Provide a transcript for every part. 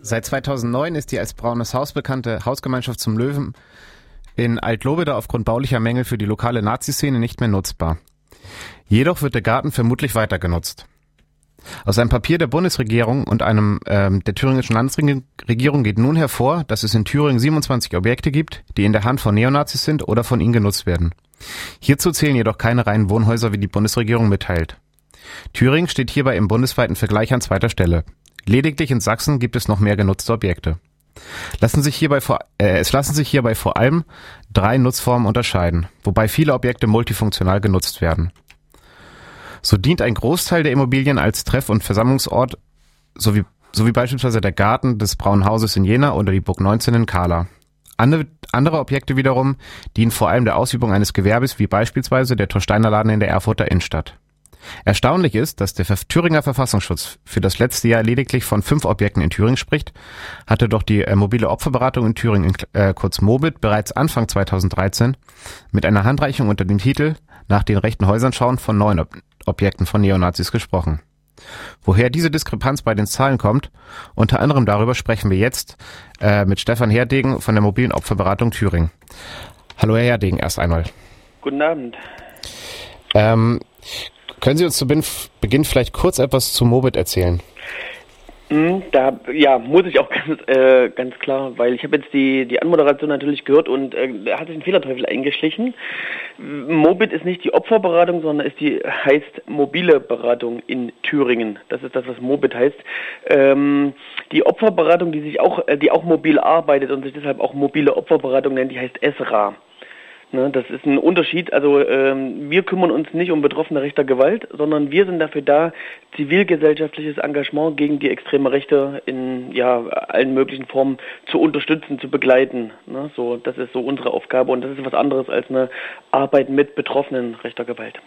Seit 2009 ist die als Braunes Haus bekannte Hausgemeinschaft zum Löwen in Altlobeda aufgrund baulicher Mängel für die lokale Nazi-Szene nicht mehr nutzbar. Jedoch wird der Garten vermutlich weiter genutzt. Aus einem Papier der Bundesregierung und einem ähm, der thüringischen Landesregierung geht nun hervor, dass es in Thüringen 27 Objekte gibt, die in der Hand von Neonazis sind oder von ihnen genutzt werden. Hierzu zählen jedoch keine reinen Wohnhäuser, wie die Bundesregierung mitteilt. Thüringen steht hierbei im bundesweiten Vergleich an zweiter Stelle. Lediglich in Sachsen gibt es noch mehr genutzte Objekte. Lassen sich hierbei vor, äh, es lassen sich hierbei vor allem drei Nutzformen unterscheiden, wobei viele Objekte multifunktional genutzt werden. So dient ein Großteil der Immobilien als Treff- und Versammlungsort, sowie, sowie beispielsweise der Garten des Braunen Hauses in Jena oder die Burg 19 in Kala. Andere, andere Objekte wiederum dienen vor allem der Ausübung eines Gewerbes, wie beispielsweise der Torsteiner Laden in der Erfurter Innenstadt. Erstaunlich ist, dass der Thüringer Verfassungsschutz für das letzte Jahr lediglich von fünf Objekten in Thüringen spricht, hatte doch die äh, mobile Opferberatung in Thüringen, äh, kurz Mobit, bereits Anfang 2013 mit einer Handreichung unter dem Titel Nach den rechten Häusern schauen von neun Ob Objekten von Neonazis gesprochen. Woher diese Diskrepanz bei den Zahlen kommt, unter anderem darüber sprechen wir jetzt äh, mit Stefan Herdegen von der mobilen Opferberatung Thüringen. Hallo Herr Herdegen, erst einmal. Guten Abend. Ähm, können Sie uns zu Beginn vielleicht kurz etwas zu Mobit erzählen? Hm, da ja muss ich auch ganz, äh, ganz klar, weil ich habe jetzt die die Anmoderation natürlich gehört und äh, da hat sich ein Fehlerteufel eingeschlichen. Mobit ist nicht die Opferberatung, sondern ist die heißt mobile Beratung in Thüringen. Das ist das, was Mobit heißt. Ähm, die Opferberatung, die sich auch äh, die auch mobil arbeitet und sich deshalb auch mobile Opferberatung nennt, die heißt ESRA. Ne, das ist ein Unterschied. Also ähm, wir kümmern uns nicht um Betroffene rechter Gewalt, sondern wir sind dafür da, zivilgesellschaftliches Engagement gegen die extreme Rechte in ja, allen möglichen Formen zu unterstützen, zu begleiten. Ne, so, das ist so unsere Aufgabe und das ist was anderes als eine Arbeit mit Betroffenen rechter Gewalt.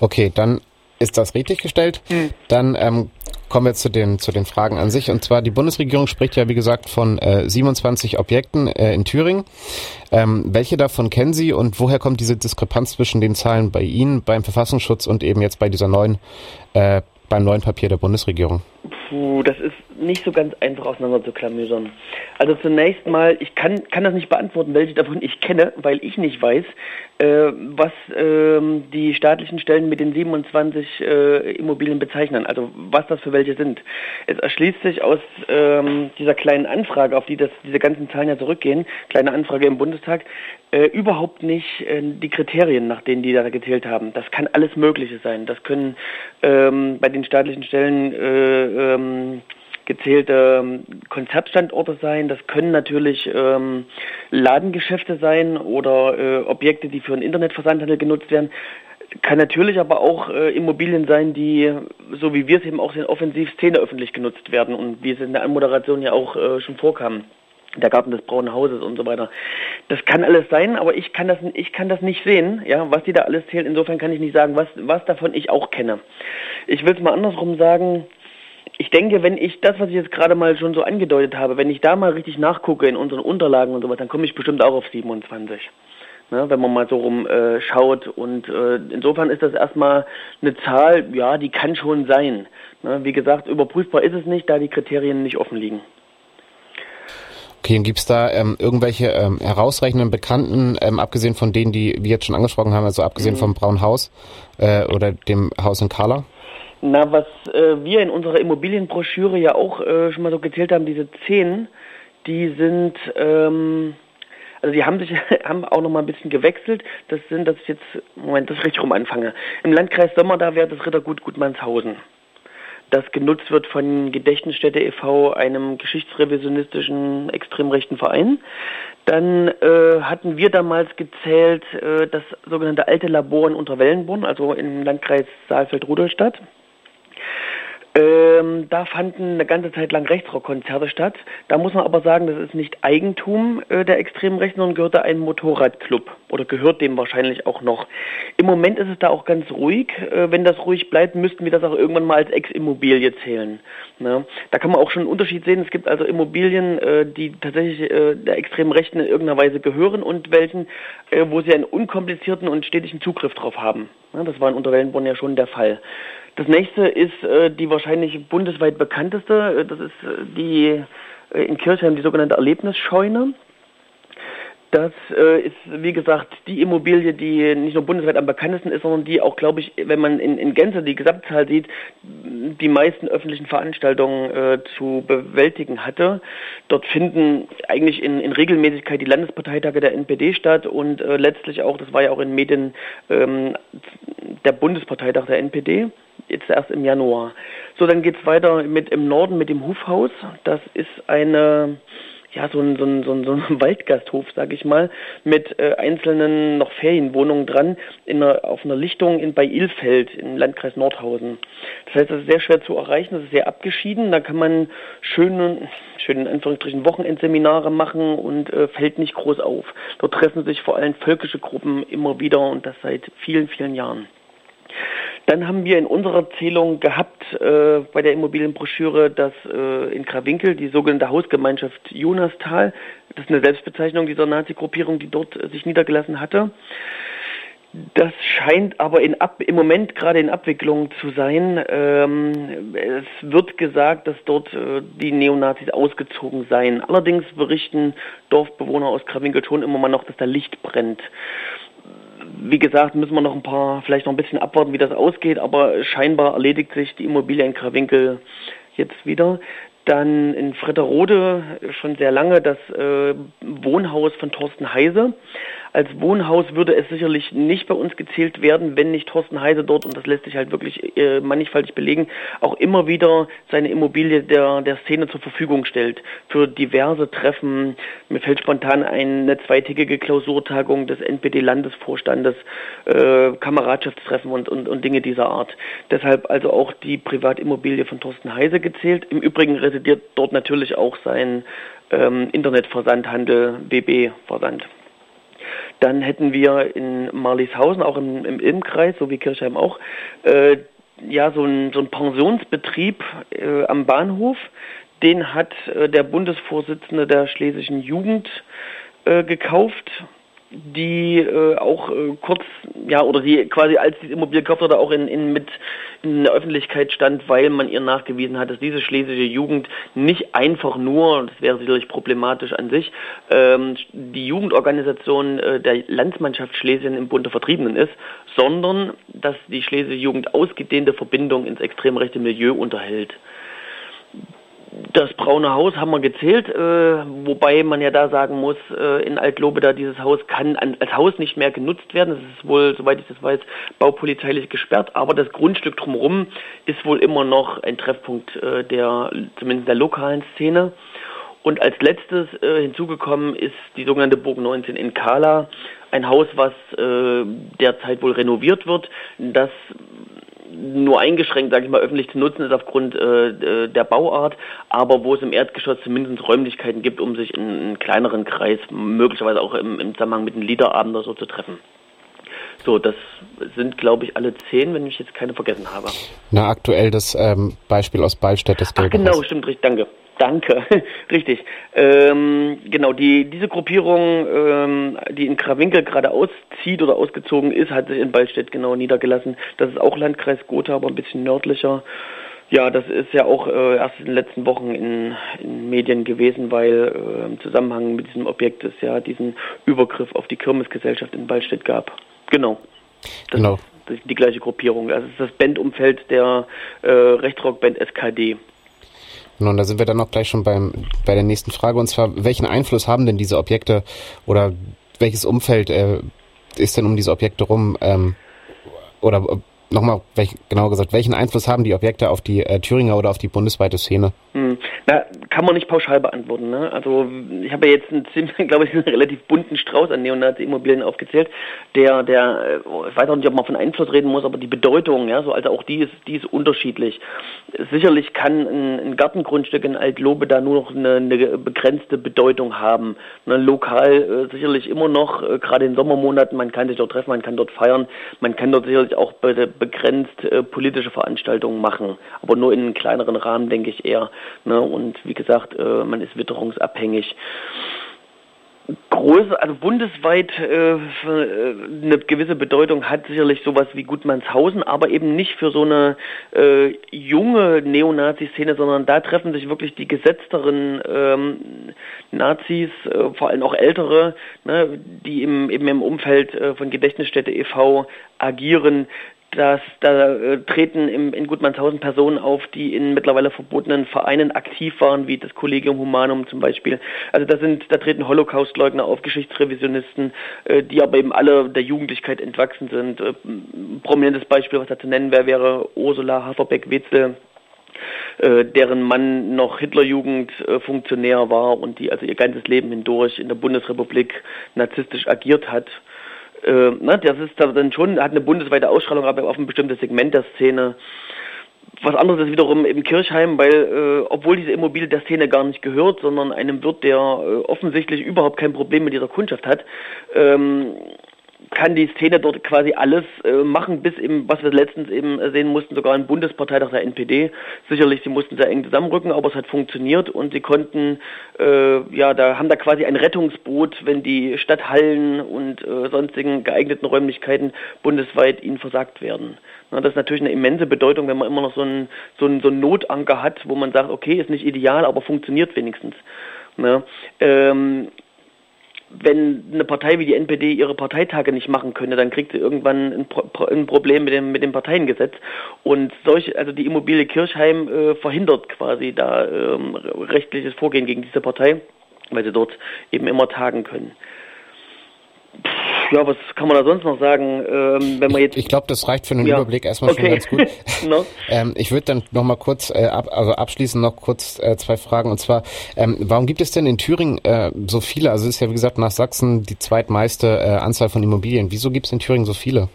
Okay, dann ist das richtig gestellt. Hm. Dann ähm, kommen wir zu den, zu den Fragen an sich. Und zwar, die Bundesregierung spricht ja, wie gesagt, von äh, 27 Objekten äh, in Thüringen. Ähm, welche davon kennen Sie und woher kommt diese Diskrepanz zwischen den Zahlen bei Ihnen, beim Verfassungsschutz und eben jetzt bei dieser neuen, äh, beim neuen Papier der Bundesregierung? Puh, das ist nicht so ganz einfach auseinander zu klamüsern. Also zunächst mal, ich kann, kann das nicht beantworten, welche davon ich kenne, weil ich nicht weiß, äh, was äh, die staatlichen Stellen mit den 27 äh, Immobilien bezeichnen, also was das für welche sind. Es erschließt sich aus ähm, dieser kleinen Anfrage, auf die das, diese ganzen Zahlen ja zurückgehen, kleine Anfrage im Bundestag, äh, überhaupt nicht äh, die Kriterien, nach denen die da gezählt haben. Das kann alles Mögliche sein. Das können ähm, bei den staatlichen Stellen äh, ähm, gezählte ähm, Konzertstandorte sein. Das können natürlich ähm, Ladengeschäfte sein oder äh, Objekte, die für einen Internetversandhandel genutzt werden. Kann natürlich aber auch äh, Immobilien sein, die, so wie wir es eben auch sehen, offensiv Szene öffentlich genutzt werden und wie es in der Anmoderation ja auch äh, schon vorkam der Garten des Braunen Hauses und so weiter. Das kann alles sein, aber ich kann das, ich kann das nicht sehen, ja, was die da alles zählen. Insofern kann ich nicht sagen, was, was davon ich auch kenne. Ich will es mal andersrum sagen, ich denke, wenn ich das, was ich jetzt gerade mal schon so angedeutet habe, wenn ich da mal richtig nachgucke in unseren Unterlagen und so was, dann komme ich bestimmt auch auf 27. Ne, wenn man mal so rum äh, schaut. Und äh, insofern ist das erstmal eine Zahl, ja, die kann schon sein. Ne, wie gesagt, überprüfbar ist es nicht, da die Kriterien nicht offen liegen. Okay, und gibt es da ähm, irgendwelche ähm, herausreichenden Bekannten, ähm, abgesehen von denen, die wir jetzt schon angesprochen haben, also abgesehen mhm. vom Braunen Haus äh, oder dem Haus in Kala? Na, was äh, wir in unserer Immobilienbroschüre ja auch äh, schon mal so gezählt haben, diese zehn, die sind, ähm, also die haben sich haben auch noch mal ein bisschen gewechselt. Das sind, das ist jetzt, Moment, das ich richtig rum anfange. Im Landkreis Sommer, da wäre das Rittergut Gutmannshausen das genutzt wird von Gedächtnisstätte e.V., einem geschichtsrevisionistischen extrem rechten Verein. Dann äh, hatten wir damals gezählt äh, das sogenannte alte Labor in Unterwellenborn, also im Landkreis Saalfeld-Rudolstadt. Ähm, da fanden eine ganze Zeit lang Rechtsrockkonzerte statt. Da muss man aber sagen, das ist nicht Eigentum äh, der extremen Rechten, sondern gehörte einem Motorradclub oder gehört dem wahrscheinlich auch noch. Im Moment ist es da auch ganz ruhig. Äh, wenn das ruhig bleibt, müssten wir das auch irgendwann mal als Ex-Immobilie zählen. Ne? Da kann man auch schon einen Unterschied sehen. Es gibt also Immobilien, äh, die tatsächlich äh, der extremen Rechten in irgendeiner Weise gehören und welchen, äh, wo sie einen unkomplizierten und stetigen Zugriff drauf haben. Ne? Das war in Unterwellenborn ja schon der Fall. Das nächste ist äh, die wahrscheinlich bundesweit bekannteste. Äh, das ist äh, die äh, in Kirchheim die sogenannte Erlebnisscheune. Das äh, ist, wie gesagt, die Immobilie, die nicht nur bundesweit am bekanntesten ist, sondern die auch, glaube ich, wenn man in, in Gänze die Gesamtzahl sieht, die meisten öffentlichen Veranstaltungen äh, zu bewältigen hatte. Dort finden eigentlich in, in Regelmäßigkeit die Landesparteitage der NPD statt und äh, letztlich auch, das war ja auch in Medien, ähm, der Bundesparteitag der NPD jetzt erst im Januar. So, dann geht's weiter mit im Norden mit dem Hufhaus. Das ist eine ja, so ein, so ein, so ein, so ein Waldgasthof, sag ich mal, mit äh, einzelnen noch Ferienwohnungen dran in einer, auf einer Lichtung in, bei Ilfeld im Landkreis Nordhausen. Das heißt, das ist sehr schwer zu erreichen, das ist sehr abgeschieden, da kann man schöne, schön Anführungsstrichen Wochenendseminare machen und äh, fällt nicht groß auf. Dort treffen sich vor allem völkische Gruppen immer wieder und das seit vielen, vielen Jahren. Dann haben wir in unserer Zählung gehabt äh, bei der Immobilienbroschüre, dass äh, in Krawinkel die sogenannte Hausgemeinschaft Jonastal, das ist eine Selbstbezeichnung dieser Nazi-Gruppierung, die dort äh, sich niedergelassen hatte. Das scheint aber Ab im Moment gerade in Abwicklung zu sein. Ähm, es wird gesagt, dass dort äh, die Neonazis ausgezogen seien. Allerdings berichten Dorfbewohner aus Krawinkel schon immer mal noch, dass da Licht brennt wie gesagt, müssen wir noch ein paar, vielleicht noch ein bisschen abwarten, wie das ausgeht, aber scheinbar erledigt sich die Immobilie in Krawinkel jetzt wieder. Dann in Fritterode schon sehr lange das äh, Wohnhaus von Thorsten Heise. Als Wohnhaus würde es sicherlich nicht bei uns gezählt werden, wenn nicht Thorsten Heise dort, und das lässt sich halt wirklich äh, mannigfaltig belegen, auch immer wieder seine Immobilie der, der Szene zur Verfügung stellt. Für diverse Treffen. Mir fällt spontan eine zweitägige Klausurtagung des NPD-Landesvorstandes, äh, Kameradschaftstreffen und, und, und Dinge dieser Art. Deshalb also auch die Privatimmobilie von Thorsten Heise gezählt. Im Übrigen residiert dort natürlich auch sein ähm, Internetversandhandel BB Versand. Dann hätten wir in Marlieshausen, auch im, im Ilmkreis, so wie Kirchheim auch, äh, ja, so ein, so ein Pensionsbetrieb äh, am Bahnhof. Den hat äh, der Bundesvorsitzende der schlesischen Jugend äh, gekauft die äh, auch äh, kurz, ja, oder die quasi als die Immobilie gekauft wurde, auch in, in, mit in der Öffentlichkeit stand, weil man ihr nachgewiesen hat, dass diese schlesische Jugend nicht einfach nur, das wäre sicherlich problematisch an sich, ähm, die Jugendorganisation äh, der Landsmannschaft Schlesien im Bund der Vertriebenen ist, sondern dass die schlesische Jugend ausgedehnte Verbindung ins extrem rechte Milieu unterhält. Das braune Haus haben wir gezählt, äh, wobei man ja da sagen muss, äh, in Altlobeda dieses Haus kann an, als Haus nicht mehr genutzt werden. Das ist wohl, soweit ich das weiß, baupolizeilich gesperrt, aber das Grundstück drumherum ist wohl immer noch ein Treffpunkt äh, der, zumindest der lokalen Szene. Und als letztes äh, hinzugekommen ist die sogenannte Burg 19 in Kala, ein Haus, was äh, derzeit wohl renoviert wird, das nur eingeschränkt, sage ich mal, öffentlich zu nutzen ist aufgrund äh, der Bauart, aber wo es im Erdgeschoss zumindest Räumlichkeiten gibt, um sich in einem kleineren Kreis, möglicherweise auch im, im Zusammenhang mit einem Liederabend oder so zu treffen. So, das sind, glaube ich, alle zehn, wenn ich jetzt keine vergessen habe. Na, aktuell das ähm, Beispiel aus Ballstedt, das Ach, genau, stimmt, richtig, danke. Danke, richtig. Ähm, genau, die, diese Gruppierung, ähm, die in Krawinkel gerade auszieht oder ausgezogen ist, hat sich in Ballstedt genau niedergelassen. Das ist auch Landkreis Gotha, aber ein bisschen nördlicher. Ja, das ist ja auch äh, erst in den letzten Wochen in, in Medien gewesen, weil äh, im Zusammenhang mit diesem Objekt es ja diesen Übergriff auf die Kirmesgesellschaft in Ballstedt gab. Genau. Das genau. ist die gleiche Gruppierung. Also es ist das Bandumfeld der äh, Rechtsrockband SKD. Und da sind wir dann auch gleich schon beim, bei der nächsten Frage. Und zwar, welchen Einfluss haben denn diese Objekte oder welches Umfeld äh, ist denn um diese Objekte rum? Ähm, oder nochmal genauer gesagt, welchen Einfluss haben die Objekte auf die äh, Thüringer oder auf die bundesweite Szene? Hm. Na, kann man nicht pauschal beantworten. Ne? Also ich habe ja jetzt einen glaube ich, einen relativ bunten Strauß an Neonazi-Immobilien aufgezählt, der, der, äh, ich weiß auch nicht, ob man von Einfluss reden muss, aber die Bedeutung, ja, so also auch die ist, die ist unterschiedlich. Sicherlich kann ein, ein Gartengrundstück in Altlobe da nur noch eine, eine begrenzte Bedeutung haben. Ne, lokal äh, sicherlich immer noch, äh, gerade in Sommermonaten, man kann sich dort treffen, man kann dort feiern, man kann dort sicherlich auch be begrenzt äh, politische Veranstaltungen machen, aber nur in einem kleineren Rahmen, denke ich eher. Ne? Und wie gesagt, äh, man ist witterungsabhängig große, also bundesweit äh, äh, eine gewisse Bedeutung hat sicherlich sowas wie Gutmannshausen, aber eben nicht für so eine äh, junge Neonazi-Szene, sondern da treffen sich wirklich die gesetzteren ähm, Nazis, äh, vor allem auch ältere, ne, die im, eben im Umfeld äh, von Gedächtnisstätte e.V. agieren, dass da äh, treten im, in Gutmannshausen Personen auf, die in mittlerweile verbotenen Vereinen aktiv waren, wie das Collegium Humanum zum Beispiel. Also da sind, da treten Holocaustleugner auf, Geschichtsrevisionisten, äh, die aber eben alle der Jugendlichkeit entwachsen sind. Äh, prominentes Beispiel, was da zu nennen wäre, wäre Ursula Haferbeck-Wetzel, äh, deren Mann noch Hitlerjugend-Funktionär äh, war und die also ihr ganzes Leben hindurch in der Bundesrepublik narzisstisch agiert hat äh, ne, das ist dann schon, hat eine bundesweite Ausstrahlung, aber auf ein bestimmtes Segment der Szene. Was anderes ist wiederum im Kirchheim, weil äh, obwohl diese Immobilie der Szene gar nicht gehört, sondern einem Wirt, der äh, offensichtlich überhaupt kein Problem mit dieser Kundschaft hat, ähm, kann die Szene dort quasi alles äh, machen, bis eben, was wir letztens eben sehen mussten, sogar ein Bundesparteitag der NPD. Sicherlich, sie mussten sehr eng zusammenrücken, aber es hat funktioniert und sie konnten, äh, ja, da haben da quasi ein Rettungsboot, wenn die Stadthallen und äh, sonstigen geeigneten Räumlichkeiten bundesweit ihnen versagt werden. Na, das ist natürlich eine immense Bedeutung, wenn man immer noch so einen so einen, so einen Notanker hat, wo man sagt, okay, ist nicht ideal, aber funktioniert wenigstens. Ne? Ähm, wenn eine Partei wie die NPD ihre Parteitage nicht machen könne, dann kriegt sie irgendwann ein, Pro ein Problem mit dem, mit dem Parteiengesetz. Und solche, also die Immobilie Kirchheim äh, verhindert quasi da ähm, rechtliches Vorgehen gegen diese Partei, weil sie dort eben immer tagen können ja, was kann man da sonst noch sagen, ähm, wenn man jetzt... Ich, ich glaube, das reicht für einen ja. Überblick erstmal okay. schon ganz gut. no. ähm, ich würde dann noch mal kurz, äh, ab, also abschließend noch kurz äh, zwei Fragen. Und zwar, ähm, warum gibt es denn in Thüringen äh, so viele, also es ist ja wie gesagt nach Sachsen die zweitmeiste äh, Anzahl von Immobilien. Wieso gibt es in Thüringen so viele?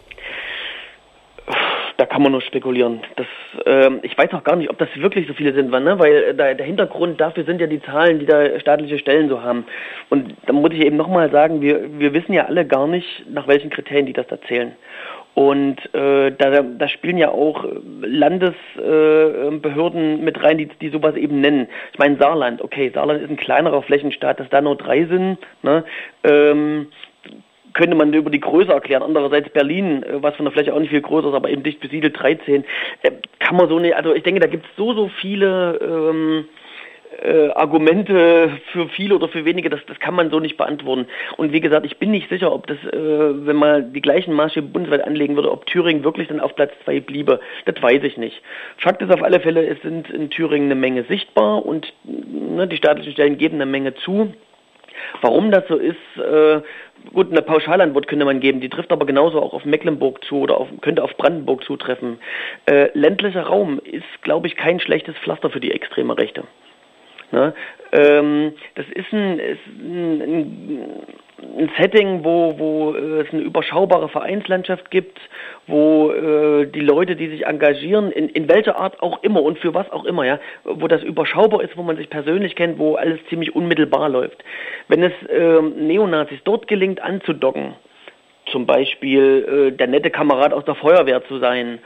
Da kann man nur spekulieren. Das, ähm, ich weiß auch gar nicht, ob das wirklich so viele sind, ne? weil äh, da, der Hintergrund dafür sind ja die Zahlen, die da staatliche Stellen so haben. Und da muss ich eben nochmal sagen, wir, wir wissen ja alle gar nicht, nach welchen Kriterien die das da zählen. Und äh, da, da spielen ja auch Landesbehörden äh, mit rein, die, die sowas eben nennen. Ich meine Saarland, okay, Saarland ist ein kleinerer Flächenstaat, dass da nur drei sind. Ne? Ähm, könnte man über die Größe erklären. Andererseits Berlin, äh, was von der Fläche auch nicht viel größer ist, aber eben dicht besiedelt 13, äh, kann man so nicht, also ich denke, da gibt es so, so viele ähm, äh, Argumente für viele oder für wenige, das, das kann man so nicht beantworten. Und wie gesagt, ich bin nicht sicher, ob das, äh, wenn man die gleichen Maßstäbe bundesweit anlegen würde, ob Thüringen wirklich dann auf Platz zwei bliebe. Das weiß ich nicht. Fakt ist auf alle Fälle, es sind in Thüringen eine Menge sichtbar und ne, die staatlichen Stellen geben eine Menge zu. Warum das so ist, äh, gut, eine Pauschalantwort könnte man geben, die trifft aber genauso auch auf Mecklenburg zu oder auf, könnte auf Brandenburg zutreffen. Äh, ländlicher Raum ist, glaube ich, kein schlechtes Pflaster für die extreme Rechte. Ne? Ähm, das ist ein, ist ein, ein ein Setting, wo, wo äh, es eine überschaubare Vereinslandschaft gibt, wo äh, die Leute, die sich engagieren, in, in welcher Art auch immer und für was auch immer, ja, wo das überschaubar ist, wo man sich persönlich kennt, wo alles ziemlich unmittelbar läuft. Wenn es äh, Neonazis dort gelingt anzudocken, zum Beispiel äh, der nette Kamerad aus der Feuerwehr zu sein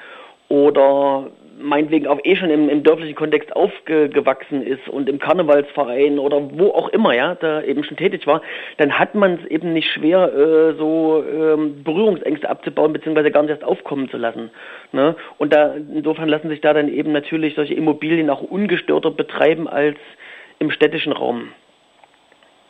oder meinetwegen auch eh schon im, im dörflichen Kontext aufgewachsen ist und im Karnevalsverein oder wo auch immer, ja, da eben schon tätig war, dann hat man es eben nicht schwer, äh, so ähm, Berührungsängste abzubauen, beziehungsweise gar nicht erst aufkommen zu lassen. Ne? Und da insofern lassen sich da dann eben natürlich solche Immobilien auch ungestörter betreiben als im städtischen Raum.